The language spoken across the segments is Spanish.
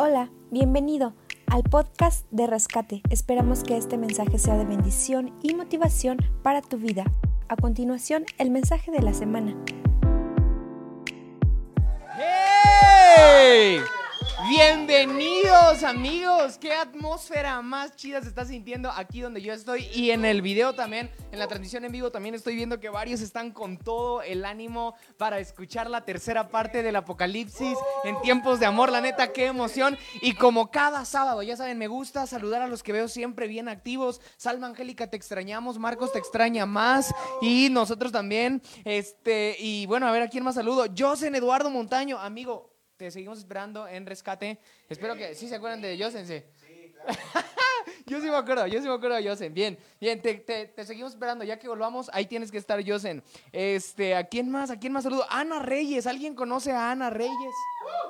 Hola, bienvenido al podcast de Rescate. Esperamos que este mensaje sea de bendición y motivación para tu vida. A continuación, el mensaje de la semana. ¡Hey! Bienvenidos amigos, qué atmósfera más chida se está sintiendo aquí donde yo estoy y en el video también, en la transmisión en vivo también estoy viendo que varios están con todo el ánimo para escuchar la tercera parte del Apocalipsis en tiempos de amor, la neta, qué emoción. Y como cada sábado, ya saben, me gusta saludar a los que veo siempre bien activos, Salma Angélica te extrañamos, Marcos te extraña más. Y nosotros también, este, y bueno, a ver a quién más saludo, Josen Eduardo Montaño, amigo, te seguimos esperando en rescate. Espero que sí se acuerdan de Josen, sí. yo sí me acuerdo, yo sí me acuerdo de Josen. Bien, bien, te, te, seguimos esperando. Ya que volvamos, ahí tienes que estar, Josen. Este, ¿a quién más? ¿A quién más saludo? Ana Reyes. ¿Alguien conoce a Ana Reyes?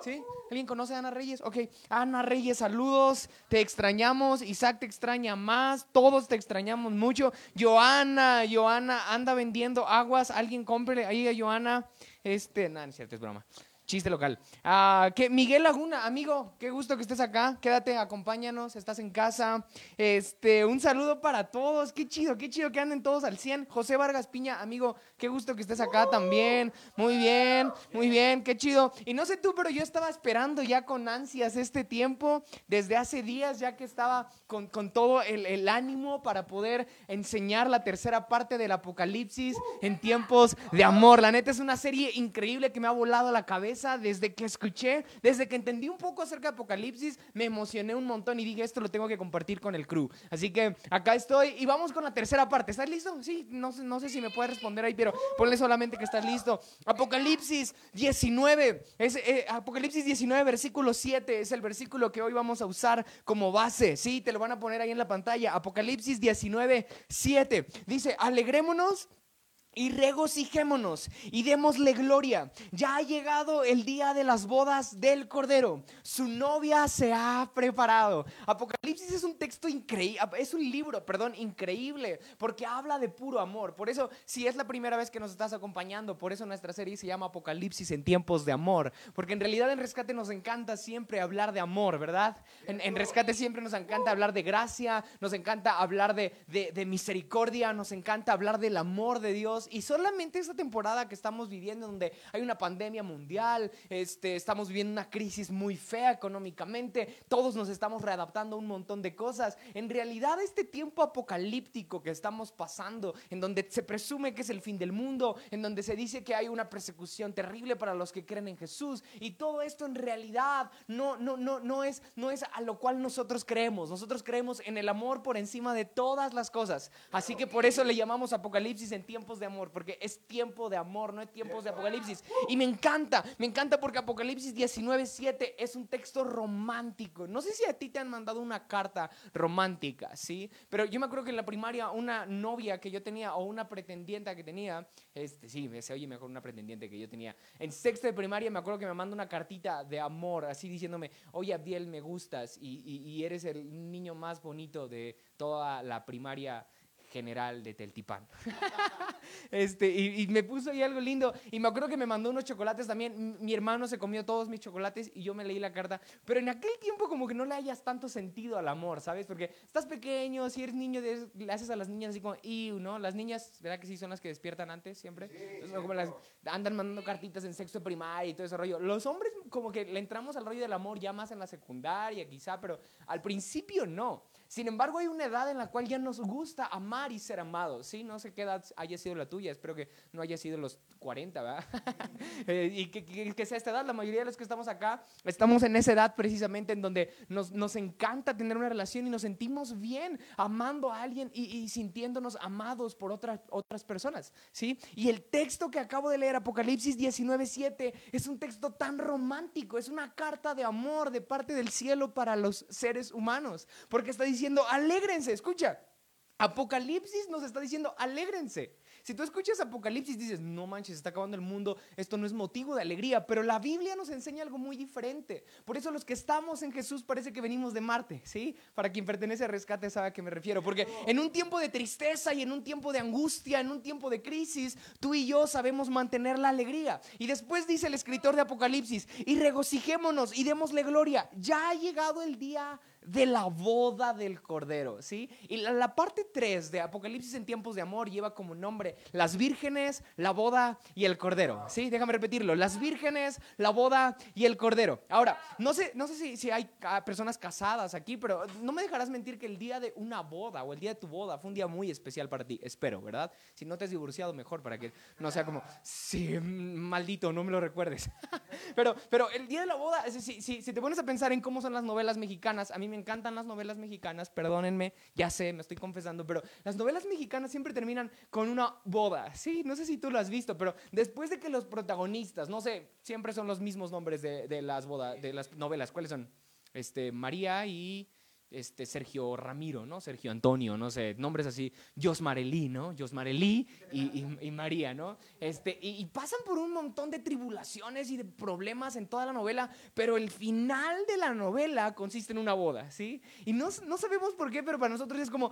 ¿Sí? ¿Alguien conoce a Ana Reyes? Ok, Ana Reyes, saludos. Te extrañamos. Isaac te extraña más. Todos te extrañamos mucho. Joana, Joana anda vendiendo aguas. Alguien compre ahí a Joana. Este, nada, no es cierto, es broma. Chiste local. Ah, que Miguel Laguna, amigo, qué gusto que estés acá. Quédate, acompáñanos, estás en casa. Este, un saludo para todos. Qué chido, qué chido que anden todos al 100. José Vargas Piña, amigo, qué gusto que estés acá también. Muy bien, muy bien, qué chido. Y no sé tú, pero yo estaba esperando ya con ansias este tiempo, desde hace días, ya que estaba con, con todo el, el ánimo para poder enseñar la tercera parte del Apocalipsis en tiempos de amor. La neta es una serie increíble que me ha volado la cabeza desde que escuché, desde que entendí un poco acerca de Apocalipsis, me emocioné un montón y dije, esto lo tengo que compartir con el crew. Así que acá estoy y vamos con la tercera parte. ¿Estás listo? Sí, no, sé si me puedes responder ahí, pero ponle solamente que estás listo. Apocalipsis 19, es, eh, Apocalipsis 19, versículo 7, es el versículo que hoy vamos a usar como base. Sí, te lo van a poner ahí en la pantalla. Apocalipsis 19, 7. Dice, alegrémonos y regocijémonos y démosle gloria. Ya ha llegado el día de las bodas del Cordero. Su novia se ha preparado. Apocalipsis es un texto increíble, es un libro, perdón, increíble, porque habla de puro amor. Por eso, si es la primera vez que nos estás acompañando, por eso nuestra serie se llama Apocalipsis en tiempos de amor. Porque en realidad en Rescate nos encanta siempre hablar de amor, ¿verdad? En, Rescate siempre nos encanta hablar de gracia, nos encanta hablar de, de misericordia, nos encanta hablar del amor de Dios y solamente esta temporada que estamos viviendo, donde hay una pandemia mundial, este, estamos viviendo una crisis muy fea económicamente, todos nos estamos readaptando a un montón de cosas. En realidad, este tiempo apocalíptico que estamos pasando, en donde se presume que es el fin del mundo, en donde se dice que hay una persecución terrible para los que creen en Jesús, y todo esto en realidad no, no, no, no, es, no es a lo cual nosotros creemos. Nosotros creemos en el amor por encima de todas las cosas. Así que por eso le llamamos Apocalipsis en tiempos de amor porque es tiempo de amor, no es tiempos de apocalipsis. Y me encanta, me encanta porque Apocalipsis 19.7 es un texto romántico. No sé si a ti te han mandado una carta romántica, ¿sí? Pero yo me acuerdo que en la primaria una novia que yo tenía o una pretendiente que tenía, este, sí, se oye mejor una pretendiente que yo tenía. En sexto de primaria me acuerdo que me mandó una cartita de amor, así diciéndome, oye Abdiel, me gustas y, y eres el niño más bonito de toda la primaria general de Teltipan. este, y, me puso ahí algo lindo. Y me acuerdo que me mandó unos chocolates también. Mi hermano se comió todos mis chocolates y yo me leí la carta. Pero en aquel tiempo como que no le hayas tanto sentido al amor, ¿sabes? Porque estás pequeño, si eres niño, le haces a las niñas así como, ¿no? Las niñas, ¿verdad que sí son las que despiertan antes siempre? como las, andan mandando cartitas en sexto primaria y todo ese rollo. Los hombres como que le entramos al rollo del amor ya más en la secundaria quizá, pero al principio no. Sin embargo, hay una edad en la cual ya nos gusta amar y ser amados, ¿sí? No sé qué edad haya sido la tuya, espero que no haya sido los 40, ¿verdad? Eh, y que, sea esta edad, la mayoría de los que estamos acá, estamos en esa edad precisamente en donde nos, nos encanta tener una relación y nos sentimos bien amando a alguien y, sintiéndonos amados por otras, otras personas, ¿sí? Y el texto que acabo de leer, Apocalipsis 19.7, es un texto tan romántico, es una carta de amor de parte del cielo para los seres humanos, porque está diciendo, alégrense, escucha. Apocalipsis nos está diciendo, alégrense. si tú escuchas Apocalipsis dices, no manches, está acabando el mundo, esto no es motivo de alegría, pero la Biblia nos enseña algo muy diferente. Por eso los que estamos en Jesús parece que venimos de Marte, ¿sí? Para quien pertenece a rescate sabe a qué me refiero, porque en un tiempo de tristeza y en un tiempo de angustia, en un tiempo de crisis, tú y yo sabemos mantener la alegría. Y después dice el escritor de Apocalipsis, y regocijémonos y démosle gloria. Ya ha llegado el día de la boda del Cordero, ¿sí? Y la, parte 3 de Apocalipsis en tiempos de amor lleva como nombre las vírgenes, la boda y el Cordero, ¿sí? Déjame repetirlo, las vírgenes, la boda y el Cordero. Ahora, no sé, no sé si, si hay personas casadas aquí, pero no me dejarás mentir que el día de una boda o el día de tu boda fue un día muy especial para ti, espero, ¿verdad? Si no te has divorciado, mejor para que no sea como, sí, maldito, no me lo recuerdes. pero, pero el día de la boda, si, si, si te pones a pensar en cómo son las novelas mexicanas, a mí me encantan las novelas mexicanas, perdónenme, ya sé, me estoy confesando, pero las novelas mexicanas siempre terminan con una boda. Sí, no sé si tú lo has visto, pero después de que los protagonistas, no sé, siempre son los mismos nombres de, de las bodas, de las novelas, ¿cuáles son? Este, María y este, Sergio Ramiro, ¿no? Sergio Antonio, no sé, nombres así, Josmarelí, ¿no? Josmarelí y, y, María, ¿no? Este, y, pasan por un montón de tribulaciones y de problemas en toda la novela, pero el final de la novela consiste en una boda, ¿sí? Y no, no sabemos por qué, pero para nosotros es como,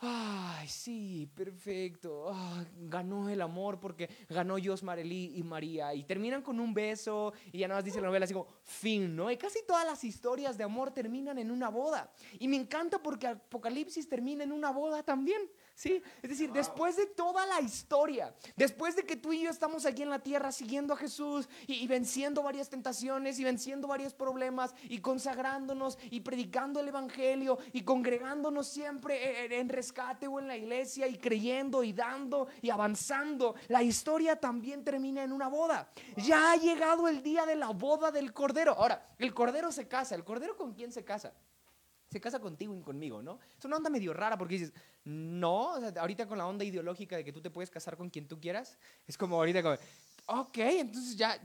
ay, sí, perfecto, ah, ganó el amor porque ganó Josmarelí y María, y terminan con un beso, y ya nada más dice la novela así fin, ¿no? Y casi todas las historias de amor terminan en una boda. Y me encanta porque Apocalipsis termina en una boda también. ¿Sí? Es decir, después de toda la historia, después de que tú y yo estamos aquí en la tierra siguiendo a Jesús y, venciendo varias tentaciones y venciendo varios problemas y consagrándonos y predicando el Evangelio y congregándonos siempre en, en rescate o en la iglesia y creyendo y dando y avanzando, la historia también termina en una boda. Ya ha llegado el día de la boda del Cordero. Ahora, el Cordero se casa. ¿El Cordero con quién se casa? Se casa contigo y conmigo, ¿no? Es una onda medio rara porque dices, no, ahorita con la onda ideológica de que tú te puedes casar con quien tú quieras, es como ahorita como, ok, entonces ya,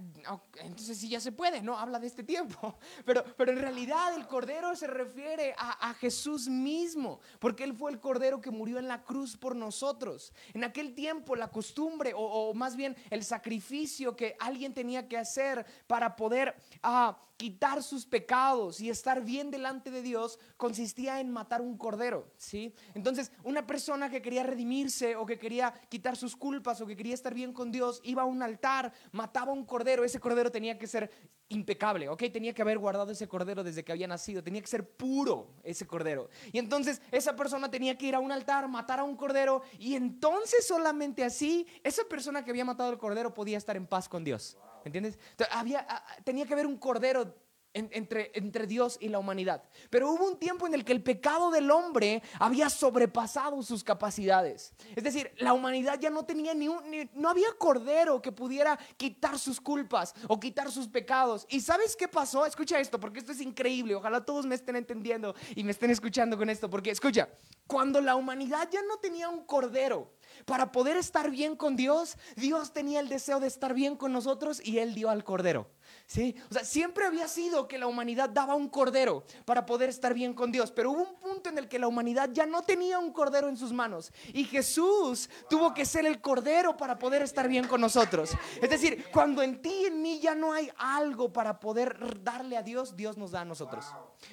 entonces sí ya se puede, ¿no? Habla de este tiempo. Pero, pero en realidad el Cordero se refiere a, Jesús mismo, porque Él fue el Cordero que murió en la cruz por nosotros. En aquel tiempo la costumbre, o, más bien el sacrificio que alguien tenía que hacer para poder ah, quitar sus pecados y estar bien delante de Dios, consistía en matar un Cordero, ¿sí? Entonces, una persona que quería redimirse o que quería quitar sus culpas o que quería estar bien con Dios, iba a un altar mataba un cordero, ese cordero tenía que ser impecable, ¿ok? Tenía que haber guardado ese cordero desde que había nacido, tenía que ser puro ese cordero. Y entonces esa persona tenía que ir a un altar, matar a un cordero, y entonces solamente así, esa persona que había matado el cordero podía estar en paz con Dios. ¿Entiendes? había, tenía que haber un cordero entre, Dios y la humanidad. Pero hubo un tiempo en el que el pecado del hombre había sobrepasado sus capacidades. Es decir, la humanidad ya no tenía ni un, no había cordero que pudiera quitar sus culpas o quitar sus pecados. ¿Y sabes qué pasó? Escucha esto, porque esto es increíble. Ojalá todos me estén entendiendo y me estén escuchando con esto, porque escucha, cuando la humanidad ya no tenía un cordero para poder estar bien con Dios, Dios tenía el deseo de estar bien con nosotros y Él dio al cordero. ¿Sí? O sea, siempre había sido que la humanidad daba un cordero para poder estar bien con Dios, pero hubo un punto en el que la humanidad ya no tenía un cordero en sus manos y Jesús tuvo que ser el cordero para poder estar bien con nosotros. Es decir, cuando en ti y en mí ya no hay algo para poder darle a Dios, Dios nos da a nosotros.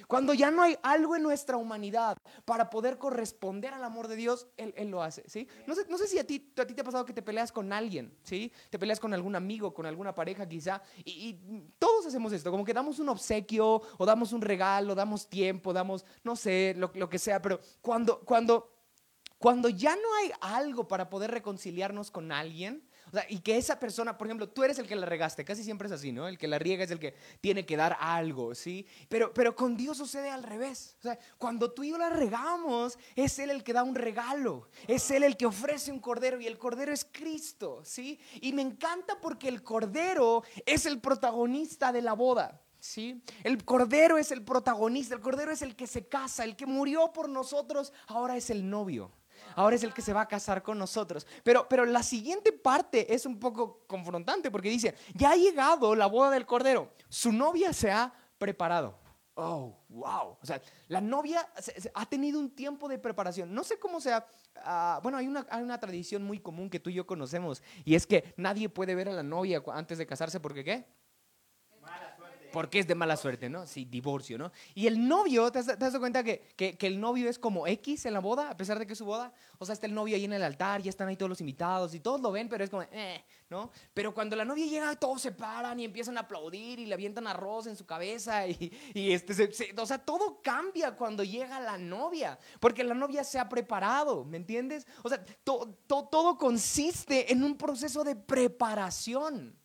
Cuando ya no hay algo en nuestra humanidad para poder corresponder al amor de Dios, Él, lo hace, ¿sí? No sé, no sé si a ti, a ti te ha pasado que te peleas con alguien, ¿sí? Te peleas con algún amigo, con alguna pareja quizá, y todos hacemos esto, como que damos un obsequio o damos un regalo, damos tiempo, damos, no sé, lo, que sea, pero cuando, cuando, cuando ya no hay algo para poder reconciliarnos con alguien, y que esa persona, por ejemplo, tú eres el que la regaste, casi siempre es así, ¿no? El que la riega es el que tiene que dar algo, ¿sí? Pero, pero con Dios sucede al revés. O sea, cuando tú y yo la regamos, es Él el que da un regalo, es Él el que ofrece un cordero y el cordero es Cristo, ¿sí? Y me encanta porque el cordero es el protagonista de la boda. ¿Sí? El cordero es el protagonista, el cordero es el que se casa, el que murió por nosotros, ahora es el novio ahora es el que se va a casar con nosotros. Pero, pero la siguiente parte es un poco confrontante porque dice, ya ha llegado la boda del Cordero, su novia se ha preparado. oh, wow. O sea, la novia ha tenido un tiempo de preparación. No sé cómo sea. Ah, bueno, hay una, hay una tradición muy común que tú y yo conocemos y es que nadie puede ver a la novia antes de casarse porque ¿qué? Porque es de mala suerte, ¿no? Sí, divorcio, ¿no? Y el novio, ¿te has, dado cuenta que, que, el novio es como X en la boda, a pesar de que su boda? O sea, está el novio ahí en el altar, ya están ahí todos los invitados y todos lo ven, pero es como, eh, ¿no? Pero cuando la novia llega, todos se paran y empiezan a aplaudir y le avientan arroz en su cabeza y, y este, o sea, todo cambia cuando llega la novia, porque la novia se ha preparado, ¿me entiendes? O sea, todo consiste en un proceso de preparación.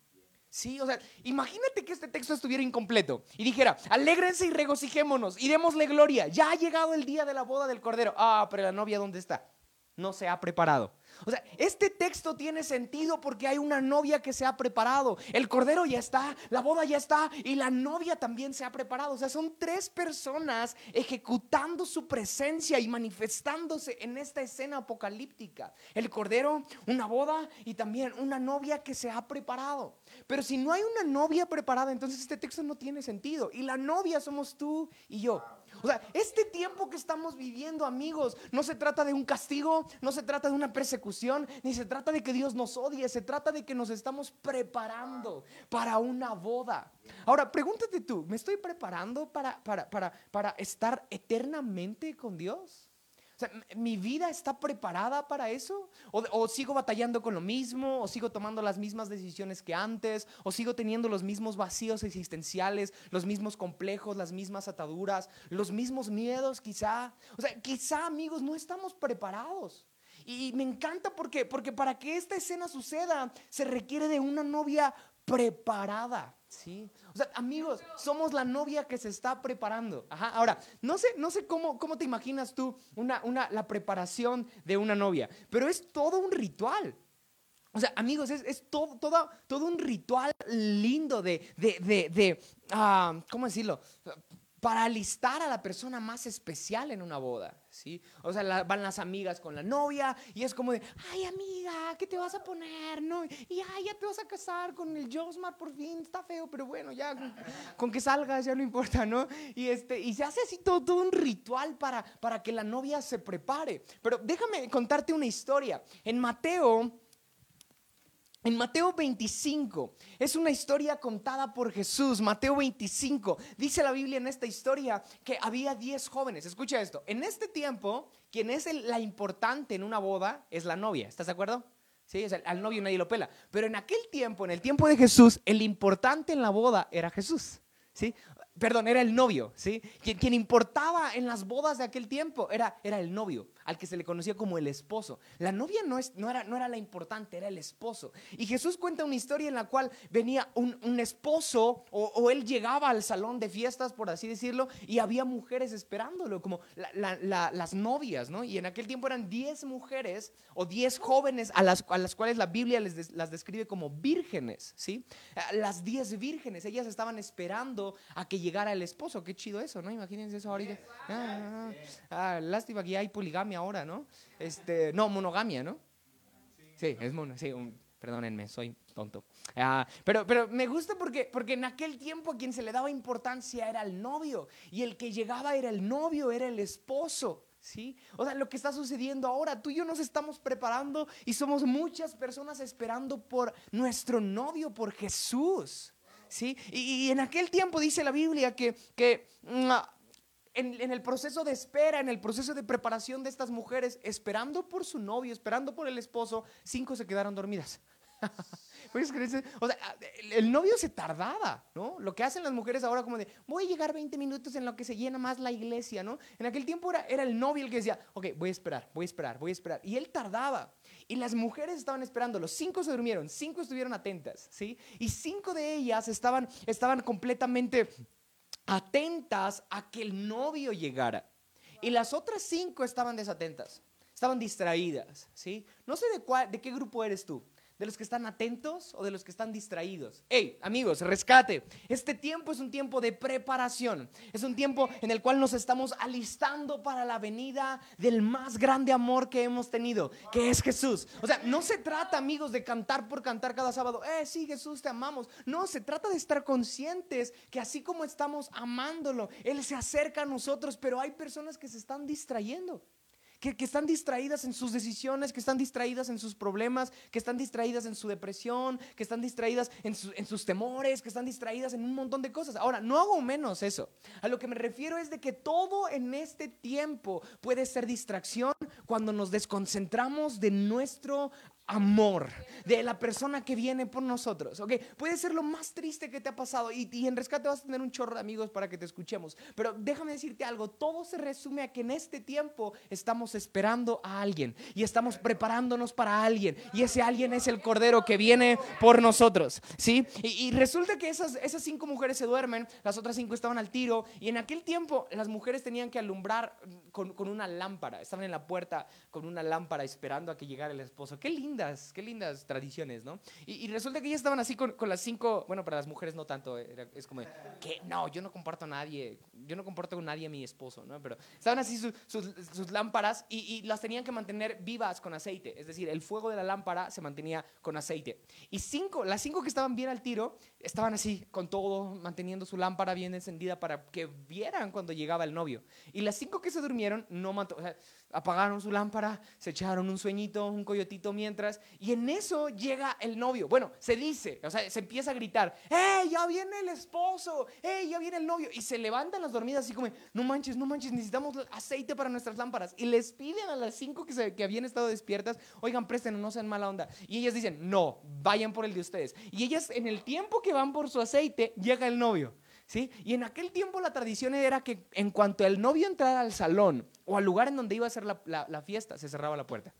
Sí, o sea, imagínate que este texto estuviera incompleto y dijera, alégrense y regocijémonos y démosle gloria, ya ha llegado el día de la boda del Cordero. Ah, pero la novia, ¿dónde está? No se ha preparado. O sea, este texto tiene sentido porque hay una novia que se ha preparado. El cordero ya está, la boda ya está y la novia también se ha preparado. O sea, son tres personas ejecutando su presencia y manifestándose en esta escena apocalíptica. El cordero, una boda y también una novia que se ha preparado. Pero si no hay una novia preparada, entonces este texto no tiene sentido. Y la novia somos tú y yo. O sea, este tiempo que estamos viviendo, amigos, no se trata de un castigo, no se trata de una persecución, ni se trata de que Dios nos odie, se trata de que nos estamos preparando para una boda. Ahora, pregúntate tú, ¿me estoy preparando para, para, para, para estar eternamente con Dios? ¿Mi vida está preparada para eso? ¿O, sigo batallando con lo mismo? ¿O sigo tomando las mismas decisiones que antes? ¿O sigo teniendo los mismos vacíos existenciales, los mismos complejos, las mismas ataduras, los mismos miedos quizá? O sea, quizá amigos, no estamos preparados. Y me encanta porque, porque para que esta escena suceda se requiere de una novia preparada. ¿Sí? O sea, amigos, somos la novia que se está preparando. Ahora, no sé, no sé cómo, cómo te imaginas tú una, una, la preparación de una novia, pero es todo un ritual. O sea, amigos, es, es todo, todo, todo, un ritual lindo de, de, de, de ah, ¿cómo decirlo? Para alistar a la persona más especial en una boda, ¿sí? O sea, van las amigas con la novia y es como de, ay amiga, ¿qué te vas a poner? No, y ay, ya te vas a casar con el Josmar por fin, está feo, pero bueno, ya con, que salgas ya no importa, ¿no? Y, este, y se hace así todo, todo un ritual para, para que la novia se prepare. Pero déjame contarte una historia. En Mateo en Mateo 25, es una historia contada por Jesús. Mateo 25, dice la Biblia en esta historia que había 10 jóvenes. Escucha esto, en este tiempo, quien es la importante en una boda es la novia. ¿Estás de acuerdo? Sí, al novio nadie lo pela. Pero en aquel tiempo, en el tiempo de Jesús, el importante en la boda era Jesús. ¿Sí? perdón, era el novio, ¿sí? Quien, importaba en las bodas de aquel tiempo era, era el novio, al que se le conocía como el esposo. La novia no, es, no, era, no era la importante, era el esposo. Y Jesús cuenta una historia en la cual venía un, esposo o, él llegaba al salón de fiestas, por así decirlo, y había mujeres esperándolo, como las novias, ¿no? Y en aquel tiempo eran 10 mujeres o 10 jóvenes a las, a las cuales la Biblia les, las describe como vírgenes, ¿sí? Las 10 vírgenes, ellas estaban esperando a que llegara el esposo. Qué chido eso, ¿no? Imagínense eso ahorita. Ah, ah, ah, lástima que hay poligamia ahora, ¿no? Este, no, monogamia, ¿no? Sí, es mono, sí, perdónenme, soy tonto. pero, pero me gusta porque, porque en aquel tiempo a quien se le daba importancia era el novio y el que llegaba era el novio, era el esposo. ¿Sí? O sea, lo que está sucediendo ahora, tú y yo nos estamos preparando y somos muchas personas esperando por nuestro novio, por Jesús. ¿sí? Y, en aquel tiempo dice la Biblia que, que mm, en, el proceso de espera, en el proceso de preparación de estas mujeres, esperando por su novio, esperando por el esposo, cinco se quedaron dormidas. O sea, el novio se tardaba, ¿no? Lo que hacen las mujeres ahora como de, voy a llegar 20 minutos en lo que se llena más la iglesia, ¿no? En aquel tiempo era, era el novio el que decía, ok, voy a esperar, voy a esperar, voy a esperar. Y él tardaba. Y las mujeres estaban esperando, los cinco se durmieron, cinco estuvieron atentas, ¿sí? Y cinco de ellas estaban, estaban completamente atentas a que el novio llegara. Y las otras cinco estaban desatentas, estaban distraídas, ¿sí? No sé de, cuál, de qué grupo eres tú. ¿De los que están atentos o de los que están distraídos? Hey, amigos, rescate. Este tiempo es un tiempo de preparación. Es un tiempo en el cual nos estamos alistando para la venida del más grande amor que hemos tenido, que es Jesús. O sea, no se trata, amigos, de cantar por cantar cada sábado. Eh, sí, Jesús, te amamos. No, se trata de estar conscientes que así como estamos amándolo, Él se acerca a nosotros, pero hay personas que se están distrayendo que, están distraídas en sus decisiones, que están distraídas en sus problemas, que están distraídas en su depresión, que están distraídas en, en sus temores, que están distraídas en un montón de cosas. Ahora, no hago menos eso. A lo que me refiero es de que todo en este tiempo puede ser distracción cuando nos desconcentramos de nuestro amor de la persona que viene por nosotros. ¿ok? Puede ser lo más triste que te ha pasado y, y, en rescate vas a tener un chorro de amigos para que te escuchemos. Pero déjame decirte algo, todo se resume a que en este tiempo estamos esperando a alguien y estamos preparándonos para alguien y ese alguien es el Cordero que viene por nosotros. ¿sí? Y, resulta que esas, esas cinco mujeres se duermen, las otras cinco estaban al tiro y en aquel tiempo las mujeres tenían que alumbrar con, con una lámpara, estaban en la puerta con una lámpara esperando a que llegara el esposo. Qué lindo qué lindas tradiciones, ¿no? Y, resulta que ellas estaban así con, las cinco, bueno, para las mujeres no tanto, es como, que no, yo no comparto a nadie, yo no comparto con nadie a mi esposo, ¿no? Pero estaban así sus, lámparas y, y, las tenían que mantener vivas con aceite, es decir, el fuego de la lámpara se mantenía con aceite. Y cinco, las cinco que estaban bien al tiro, estaban así con todo, manteniendo su lámpara bien encendida para que vieran cuando llegaba el novio. Y las cinco que se durmieron, no o sea, apagaron su lámpara, se echaron un sueñito, un coyotito mientras, y en eso llega el novio. Bueno, se dice, o sea, se empieza a gritar, ¡Hey, ya viene el esposo! ¡Hey, ya viene el novio! Y se levantan las dormidas así como, no manches, no manches, necesitamos aceite para nuestras lámparas. Y les piden a las cinco que, que habían estado despiertas, oigan, presten, no sean mala onda. Y ellas dicen, no, vayan por el de ustedes. Y ellas, en el tiempo que van por su aceite, llega el novio. ¿Sí? Y en aquel tiempo la tradición era que en cuanto el novio entrara al salón o al lugar en donde iba a ser la, fiesta, se cerraba la puerta.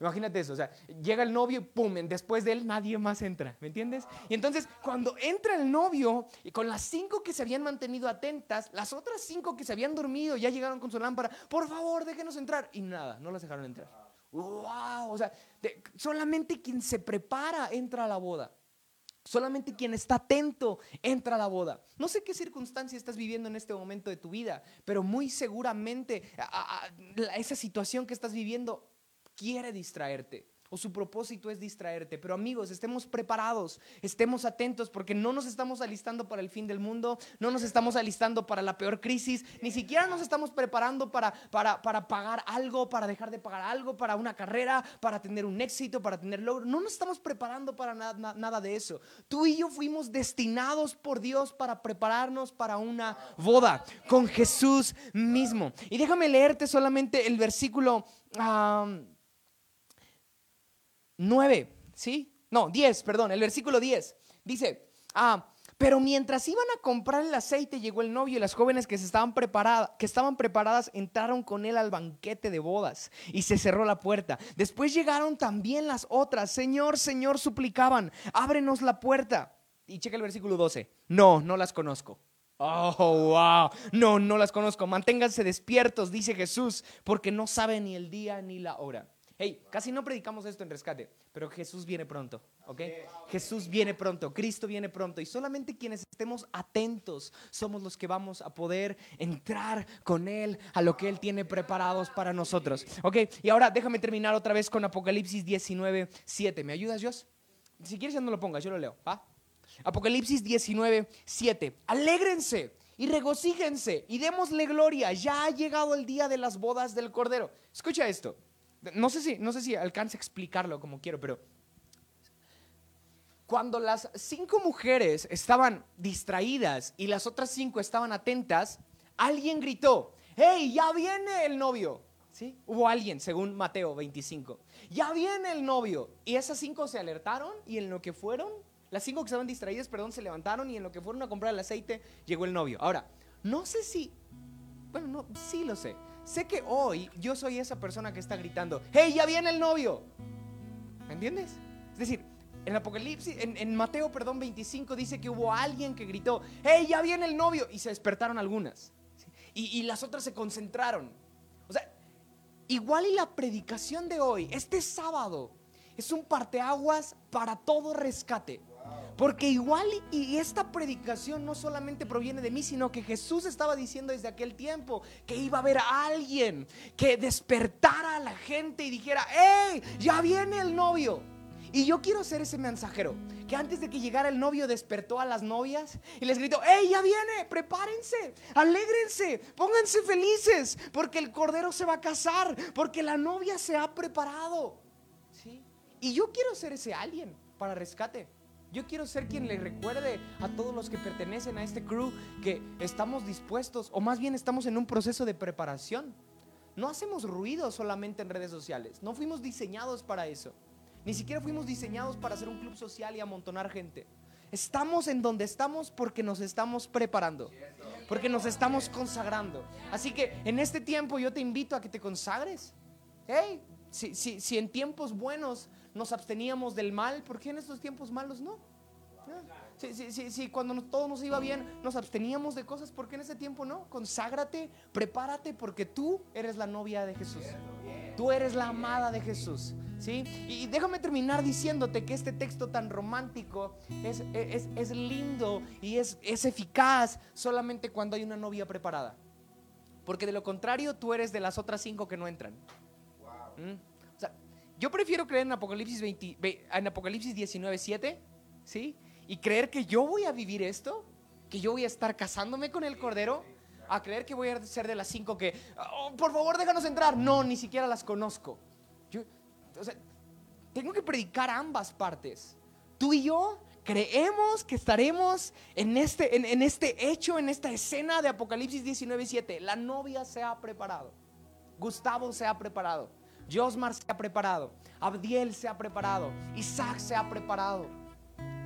Imagínate eso, o sea, llega el novio y pum, después de él nadie más entra, ¿me entiendes? Y entonces cuando entra el novio y con las cinco que se habían mantenido atentas, las otras cinco que se habían dormido ya llegaron con su lámpara, por favor déjenos entrar y nada, no las dejaron entrar. ¡Wow! O sea, solamente quien se prepara entra a la boda. Solamente quien está atento entra a la boda. No sé qué circunstancia estás viviendo en este momento de tu vida, pero muy seguramente esa situación que estás viviendo quiere distraerte o su propósito es distraerte. Pero amigos, estemos preparados, estemos atentos porque no nos estamos alistando para el fin del mundo, no nos estamos alistando para la peor crisis, ni siquiera nos estamos preparando para, para, para pagar algo, para dejar de pagar algo, para una carrera, para tener un éxito, para tener logro. No nos estamos preparando para nada, nada de eso. Tú y yo fuimos destinados por Dios para prepararnos para una boda con Jesús mismo. Y déjame leerte solamente el versículo... 9, ¿sí? No, 10, perdón, el versículo 10. Dice, ah, pero mientras iban a comprar el aceite, llegó el novio y las jóvenes que, se estaban, que estaban preparadas entraron con él al banquete de bodas y se cerró la puerta. Después llegaron también las otras. Señor, Señor, suplicaban, ábrenos la puerta. Y checa el versículo 12. No, no las conozco. Oh, wow. No, no las conozco. Manténganse despiertos, dice Jesús, porque no saben ni el día ni la hora. Hey, casi no predicamos esto en rescate, pero Jesús viene pronto, ¿ok? Jesús viene pronto, Cristo viene pronto y solamente quienes estemos atentos somos los que vamos a poder entrar con Él a lo que Él tiene preparados para nosotros, ¿ok? Y ahora déjame terminar otra vez con Apocalipsis 19, 7. ¿Me ayudas, Dios? Si quieres ya no lo pongas, yo lo leo, ¿va? Apocalipsis 19, 7. Alégrense y regocíjense y démosle gloria. Ya ha llegado el día de las bodas del Cordero. Escucha esto. No sé si, no sé si alcance a explicarlo como quiero, pero cuando las cinco mujeres estaban distraídas y las otras cinco estaban atentas, alguien gritó, ¡Hey, ya viene el novio! ¿Sí? Hubo alguien, según Mateo 25. Ya viene el novio. Y esas cinco se alertaron y en lo que fueron, las cinco que estaban distraídas, perdón, se levantaron y en lo que fueron a comprar el aceite, llegó el novio. Ahora, no sé si, bueno, no, sí lo sé. Sé que hoy yo soy esa persona que está gritando, hey, ya viene el novio. ¿Me entiendes? Es decir, en Apocalipsis, en, Mateo, perdón, 25 dice que hubo alguien que gritó, hey, ya viene el novio. Y se despertaron algunas. Y, y las otras se concentraron. O sea, igual y la predicación de hoy, este sábado, es un parteaguas para todo rescate. Porque igual y esta predicación no solamente proviene de mí, sino que Jesús estaba diciendo desde aquel tiempo que iba a haber alguien que despertara a la gente y dijera, ¡hey! Ya viene el novio. Y yo quiero ser ese mensajero que antes de que llegara el novio despertó a las novias y les gritó, ¡Hey, ya viene! Prepárense, alégrense, pónganse felices, porque el cordero se va a casar, porque la novia se ha preparado. ¿Sí? Y yo quiero ser ese alguien para rescate. Yo quiero ser quien le recuerde a todos los que pertenecen a este crew que estamos dispuestos, o más bien estamos en un proceso de preparación. No hacemos ruido solamente en redes sociales. No fuimos diseñados para eso. Ni siquiera fuimos diseñados para hacer un club social y amontonar gente. Estamos en donde estamos porque nos estamos preparando, porque nos estamos consagrando. Así que en este tiempo yo te invito a que te consagres. Hey, si, si, si en tiempos buenos nos absteníamos del mal, ¿por qué en estos tiempos malos no? Si, si, si, cuando todo nos iba bien nos absteníamos de cosas, ¿por qué en ese tiempo no? Conságrate, prepárate porque tú eres la novia de Jesús. Tú eres la amada de Jesús. ¿Sí? Y déjame terminar diciéndote que este texto tan romántico es, es, es lindo y es, es, eficaz solamente cuando hay una novia preparada. Porque de lo contrario, tú eres de las otras cinco que no entran. ¿Mm? Yo prefiero creer en Apocalipsis, 20, en Apocalipsis 19, 7, ¿sí? Y creer que yo voy a vivir esto, que yo voy a estar casándome con el Cordero, a creer que voy a ser de las cinco que, oh, por favor, déjanos entrar. No, ni siquiera las conozco. Tengo que predicar ambas partes. Tú y yo creemos que estaremos en este, en, este hecho, en esta escena de Apocalipsis 19, 7. La novia se ha preparado. Gustavo se ha preparado. Josmar se ha preparado. Abdiel se ha preparado. Isaac se ha preparado.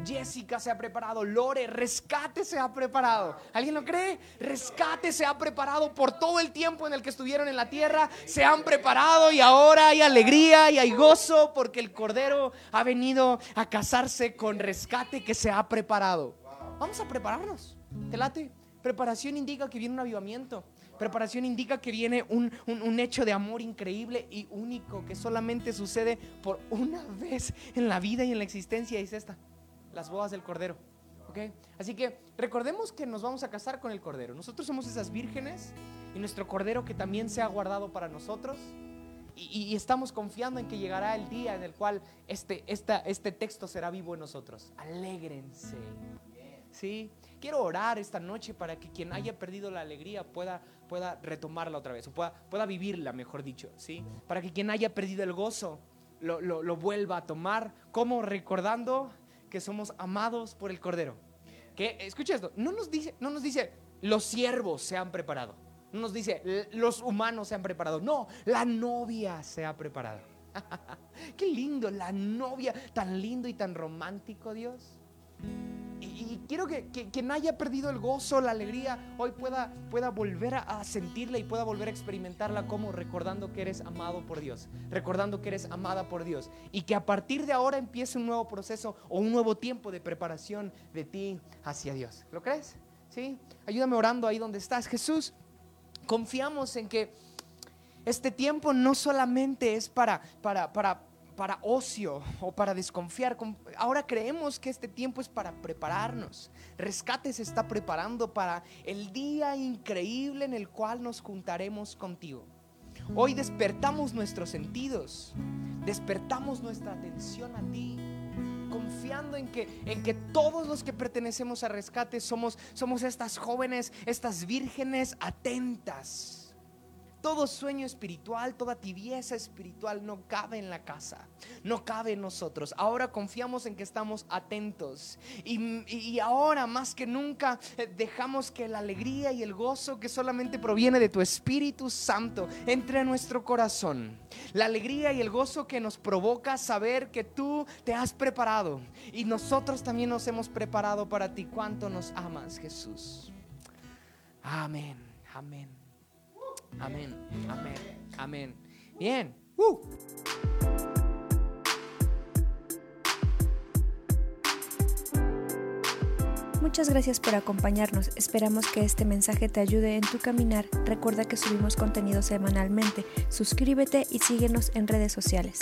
Jessica se ha preparado, Lore, rescate se ha preparado. ¿Alguien lo cree? Rescate se ha preparado por todo el tiempo en el que estuvieron en la tierra. Se han preparado y ahora hay alegría y hay gozo porque el Cordero ha venido a casarse con rescate que se ha preparado. Vamos a prepararnos. ¿Te late? Preparación indica que viene un avivamiento. Preparación indica que viene un, hecho de amor increíble y único que solamente sucede por una vez en la vida y en la existencia. Y es esta, las bodas del Cordero. ¿Okay? Así que recordemos que nos vamos a casar con el Cordero. Nosotros somos esas vírgenes y nuestro Cordero que también se ha guardado para nosotros. Y, estamos confiando en que llegará el día en el cual este, este texto será vivo en nosotros. Alégrense. ¿Sí? Quiero orar esta noche para que quien haya perdido la alegría pueda, pueda retomarla otra vez, o pueda, pueda vivirla, mejor dicho, ¿sí? Para que quien haya perdido el gozo lo, lo, vuelva a tomar, como recordando que somos amados por el Cordero. Que, escucha esto, no nos dice, no nos dice los siervos se han preparado, no nos dice los humanos se han preparado, no, la novia se ha preparado. Qué lindo, la novia, tan lindo y tan romántico, Dios. Y, quiero que, quien haya perdido el gozo, la alegría, hoy pueda, pueda volver a, sentirla y pueda volver a experimentarla como recordando que eres amado por Dios, recordando que eres amada por Dios. Y que a partir de ahora empiece un nuevo proceso o un nuevo tiempo de preparación de ti hacia Dios. ¿Lo crees? ¿Sí? Ayúdame orando ahí donde estás. Jesús, confiamos en que este tiempo no solamente es para, para, para para ocio o para desconfiar. Ahora creemos que este tiempo es para prepararnos. Rescate se está preparando para el día increíble en el cual nos juntaremos contigo. Hoy despertamos nuestros sentidos, despertamos nuestra atención a ti, confiando en que, en que todos los que pertenecemos a rescate somos, somos estas jóvenes, estas vírgenes atentas todo sueño espiritual, toda tibieza espiritual no cabe en la casa, no cabe en nosotros. Ahora confiamos en que estamos atentos y, ahora más que nunca eh, dejamos que la alegría y el gozo que solamente proviene de tu Espíritu Santo entre a nuestro corazón. La alegría y el gozo que nos provoca saber que tú te has preparado y nosotros también nos hemos preparado para ti. ¿Cuánto nos amas, Jesús? Amén, amén. Amén, amén, amén. Bien. Uh. Muchas gracias por acompañarnos. Esperamos que este mensaje te ayude en tu caminar. Recuerda que subimos contenido semanalmente. Suscríbete y síguenos en redes sociales.